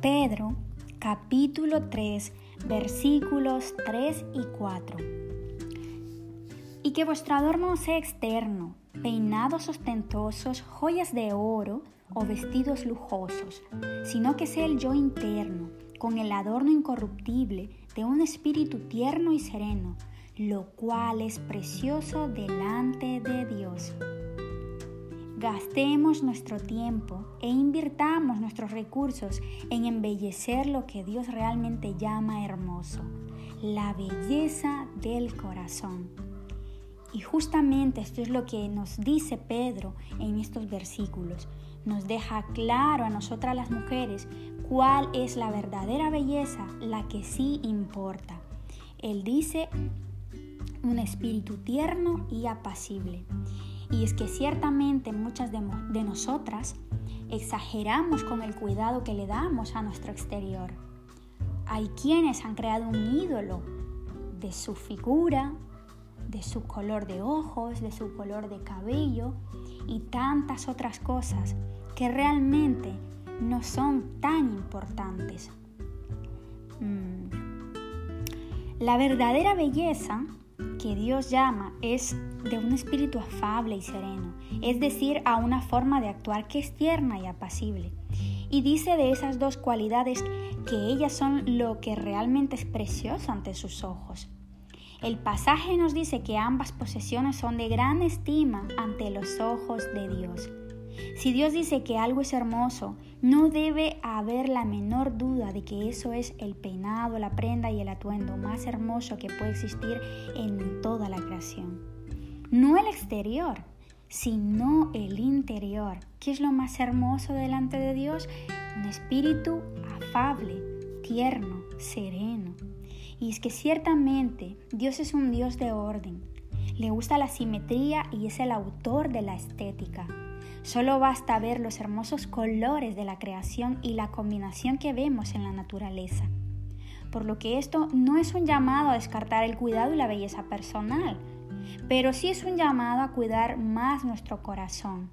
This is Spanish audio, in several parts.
Pedro capítulo 3 versículos 3 y 4. Y que vuestro adorno sea externo, peinados ostentosos, joyas de oro o vestidos lujosos, sino que sea el yo interno, con el adorno incorruptible de un espíritu tierno y sereno, lo cual es precioso delante de Dios. Gastemos nuestro tiempo e invirtamos nuestros recursos en embellecer lo que Dios realmente llama hermoso, la belleza del corazón. Y justamente esto es lo que nos dice Pedro en estos versículos. Nos deja claro a nosotras las mujeres cuál es la verdadera belleza, la que sí importa. Él dice un espíritu tierno y apacible. Y es que ciertamente muchas de, nosotras exageramos con el cuidado que le damos a nuestro exterior. Hay quienes han creado un ídolo de su figura, de su color de ojos, de su color de cabello y tantas otras cosas que realmente no son tan importantes. Mm. La verdadera belleza que Dios llama es de un espíritu afable y sereno, es decir, a una forma de actuar que es tierna y apacible. Y dice de esas dos cualidades que ellas son lo que realmente es precioso ante sus ojos. El pasaje nos dice que ambas posesiones son de gran estima ante los ojos de Dios. Si Dios dice que algo es hermoso, no debe haber la menor duda de que eso es el peinado, la prenda y el atuendo más hermoso que puede existir en toda la creación. No el exterior, sino el interior. ¿Qué es lo más hermoso delante de Dios? Un espíritu afable, tierno, sereno. Y es que ciertamente Dios es un Dios de orden. Le gusta la simetría y es el autor de la estética. Solo basta ver los hermosos colores de la creación y la combinación que vemos en la naturaleza. Por lo que esto no es un llamado a descartar el cuidado y la belleza personal, pero sí es un llamado a cuidar más nuestro corazón,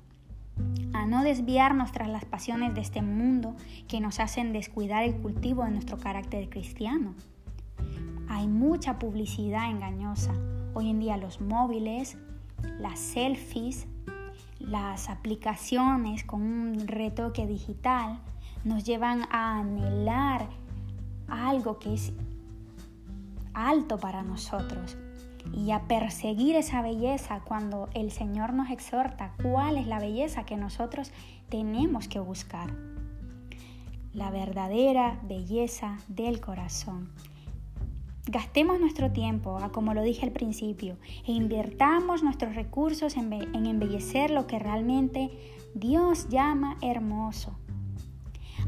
a no desviarnos tras las pasiones de este mundo que nos hacen descuidar el cultivo de nuestro carácter cristiano. Hay mucha publicidad engañosa. Hoy en día los móviles, las selfies, las aplicaciones con un retoque digital nos llevan a anhelar algo que es alto para nosotros y a perseguir esa belleza cuando el Señor nos exhorta cuál es la belleza que nosotros tenemos que buscar. La verdadera belleza del corazón. Gastemos nuestro tiempo, como lo dije al principio, e invirtamos nuestros recursos en, embellecer lo que realmente Dios llama hermoso.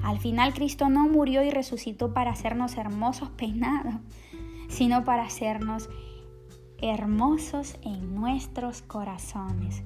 Al final Cristo no murió y resucitó para hacernos hermosos peinados, sino para hacernos hermosos en nuestros corazones.